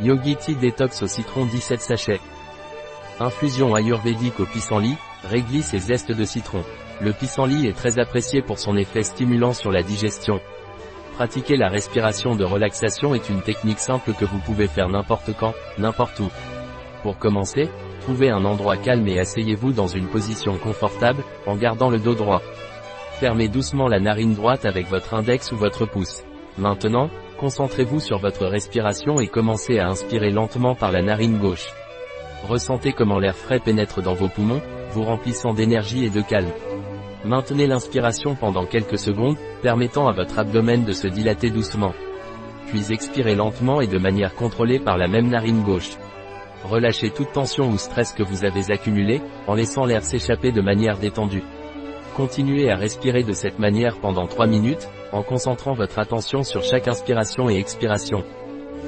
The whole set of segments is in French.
Yogi Tea Détox au citron 17 sachets. Infusion ayurvédique au pissenlit, réglisse et zeste de citron. Le pissenlit est très apprécié pour son effet stimulant sur la digestion. Pratiquer la respiration de relaxation est une technique simple que vous pouvez faire n'importe quand, n'importe où. Pour commencer, trouvez un endroit calme et asseyez-vous dans une position confortable, en gardant le dos droit. Fermez doucement la narine droite avec votre index ou votre pouce. Maintenant, concentrez-vous sur votre respiration et commencez à inspirer lentement par la narine gauche. Ressentez comment l'air frais pénètre dans vos poumons, vous remplissant d'énergie et de calme. Maintenez l'inspiration pendant quelques secondes, permettant à votre abdomen de se dilater doucement. Puis expirez lentement et de manière contrôlée par la même narine gauche. Relâchez toute tension ou stress que vous avez accumulé, en laissant l'air s'échapper de manière détendue. Continuez à respirer de cette manière pendant 3 minutes, en concentrant votre attention sur chaque inspiration et expiration.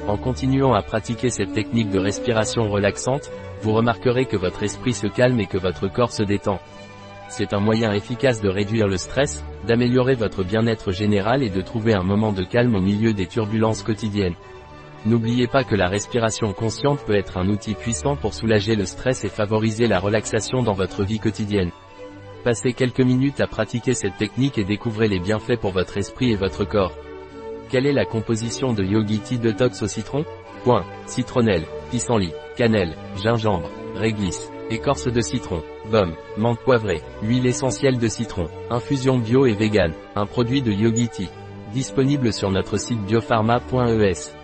En continuant à pratiquer cette technique de respiration relaxante, vous remarquerez que votre esprit se calme et que votre corps se détend. C'est un moyen efficace de réduire le stress, d'améliorer votre bien-être général et de trouver un moment de calme au milieu des turbulences quotidiennes. N'oubliez pas que la respiration consciente peut être un outil puissant pour soulager le stress et favoriser la relaxation dans votre vie quotidienne. Passez quelques minutes à pratiquer cette technique et découvrez les bienfaits pour votre esprit et votre corps. Quelle est la composition de Yogi Tea Detox au citron? Point. Citronnelle, pissenlit, cannelle, gingembre, réglisse, écorce de citron, baume, menthe poivrée, huile essentielle de citron, infusion bio et vegan, un produit de Yogi Tea. Disponible sur notre site biopharma.es.